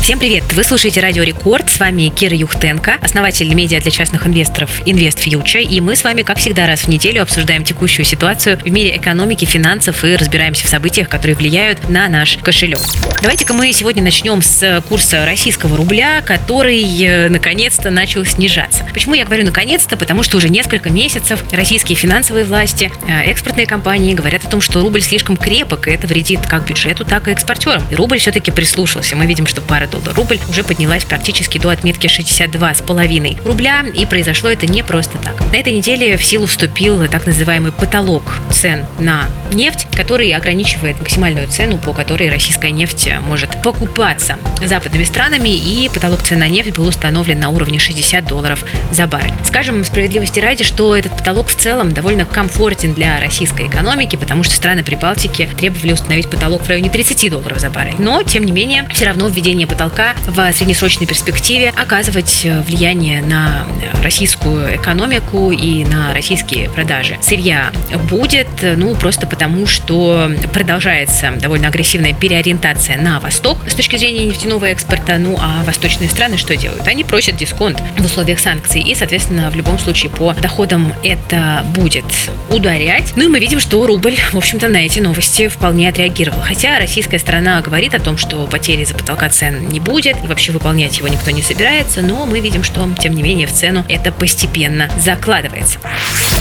Всем привет! Вы слушаете Радио Рекорд. С вами Кира Юхтенко, основатель медиа для частных инвесторов Invest Future. И мы с вами, как всегда, раз в неделю обсуждаем текущую ситуацию в мире экономики, финансов и разбираемся в событиях, которые влияют на наш кошелек. Давайте-ка мы сегодня начнем с курса российского рубля, который э, наконец-то начал снижаться. Почему я говорю наконец-то? Потому что уже несколько месяцев российские финансовые власти, э, экспортные компании говорят о том, что рубль слишком крепок, и это вредит как бюджету, так и экспортерам. И рубль все-таки прислушался. Мы видим, что пара доллар-рубль уже поднялась практически до отметки 62,5 рубля, и произошло это не просто так. На этой неделе в силу вступил так называемый потолок цен на нефть, который ограничивает максимальную цену, по которой российская нефть может покупаться западными странами, и потолок цен на нефть был установлен на уровне 60 долларов за баррель. Скажем справедливости ради, что этот потолок в целом довольно комфортен для российской экономики, потому что страны Прибалтики требовали установить потолок в районе 30 долларов за баррель. Но, тем не менее, все равно введение потолка в среднесрочной перспективе оказывать влияние на российскую экономику и на российские продажи сырья будет, ну, просто потому, что продолжается довольно агрессивная переориентация на восток с точки зрения нефтяного экспорта. Ну, а восточные страны что делают? Они просят дисконт в условиях санкций, и, соответственно, в любом случае по доходам это будет ударять. Ну и мы видим, что рубль, в общем-то, на эти новости вполне отреагировал. Хотя российская сторона говорит о том, что потери за потолка цен не будет, и вообще выполнять его никто не собирается, но мы видим, что, тем не менее, в цену это постепенно закладывается.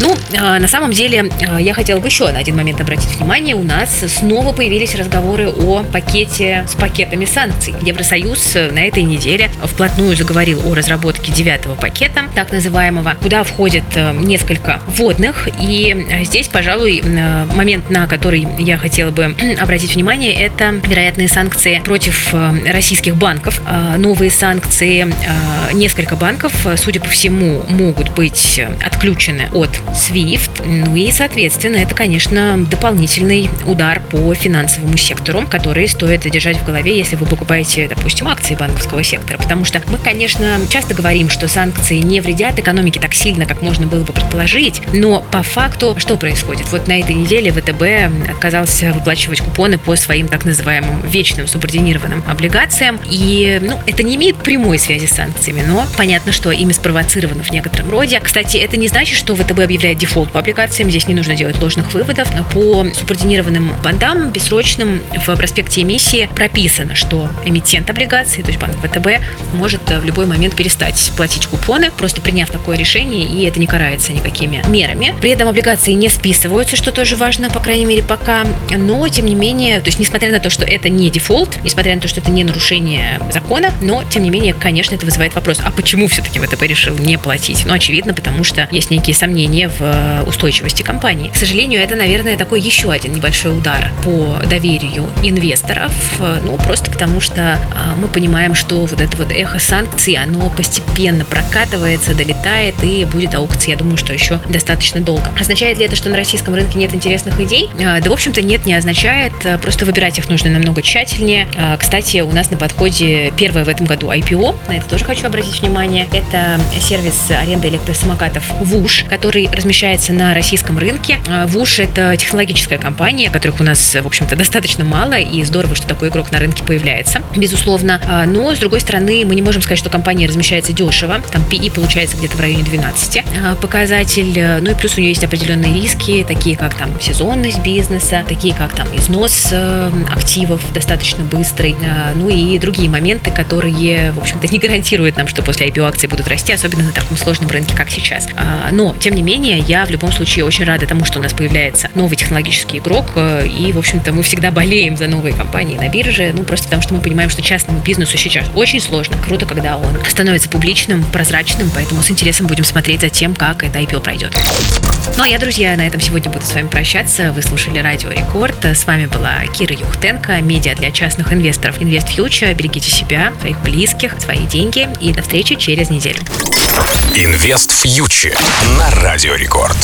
Ну, а, на самом деле, а, я хотела бы еще на один момент обратить внимание. У нас снова появились разговоры о пакете с пакетами санкций. Евросоюз на этой неделе вплотную заговорил о разработке девятого пакета, так называемого, куда входит а, несколько вводных. И здесь, пожалуй, момент, на который я хотела бы обратить внимание, это вероятные санкции против российских банков. Новые санкции, несколько банков, судя по всему, могут быть отключены от SWIFT. Ну и, соответственно, это, конечно, дополнительный удар по финансовому сектору, который стоит держать в голове, если вы покупаете, допустим, акции банковского сектора. Потому что мы, конечно, часто говорим, что санкции не вредят экономике так сильно, как можно было бы предположить, но по факту что происходит? Вот на этой неделе ВТБ отказался выплачивать купоны по своим так называемым вечным субординированным облигациям, и ну, это не имеет прямой связи с санкциями, но понятно, что ими спровоцировано в некотором роде. Кстати, это не значит, что ВТБ объявляет дефолт по облигациям. Здесь не нужно делать ложных выводов. По субординированным бандам бессрочным в проспекте эмиссии прописано, что эмитент облигаций, то есть банк ВТБ, может в любой момент перестать платить купоны, просто приняв такое решение, и это не карается никакими мерами. При этом облигации не списываются, что тоже важно, по крайней мере, пока. Но, тем не менее, то есть, несмотря на то, что это не дефолт, несмотря на то, что это не нарушение нарушение закона, но, тем не менее, конечно, это вызывает вопрос, а почему все-таки ВТБ решил не платить? Ну, очевидно, потому что есть некие сомнения в э, устойчивости компании. К сожалению, это, наверное, такой еще один небольшой удар по доверию инвесторов, э, ну, просто потому что а, мы понимаем, что вот это вот эхо санкций, оно постепенно прокатывается, долетает и будет аукция, я думаю, что еще достаточно долго. Означает ли это, что на российском рынке нет интересных идей? Э, да, в общем-то, нет, не означает. Просто выбирать их нужно намного тщательнее. Кстати, у нас на подходе ходе первое в этом году IPO, на это тоже хочу обратить внимание. Это сервис аренды электросамокатов ВУШ, который размещается на российском рынке. ВУШ – это технологическая компания, которых у нас, в общем-то, достаточно мало, и здорово, что такой игрок на рынке появляется, безусловно. А, но, с другой стороны, мы не можем сказать, что компания размещается дешево. Там PI получается где-то в районе 12 а, показатель. Ну и плюс у нее есть определенные риски, такие как там сезонность бизнеса, такие как там износ э, активов достаточно быстрый, ну и другие моменты, которые, в общем-то, не гарантируют нам, что после IPO акции будут расти, особенно на таком сложном рынке, как сейчас. А, но, тем не менее, я в любом случае очень рада тому, что у нас появляется новый технологический игрок, э, и, в общем-то, мы всегда болеем за новые компании на бирже, ну, просто потому что мы понимаем, что частному бизнесу сейчас очень сложно. Круто, когда он становится публичным, прозрачным, поэтому с интересом будем смотреть за тем, как это IPO пройдет. Ну, а я, друзья, на этом сегодня буду с вами прощаться. Вы слушали Радио Рекорд. С вами была Кира Юхтенко, медиа для частных инвесторов Invest Future берегите себя, своих близких, свои деньги и до встречи через неделю. Инвест фьючер на Радио Рекорд.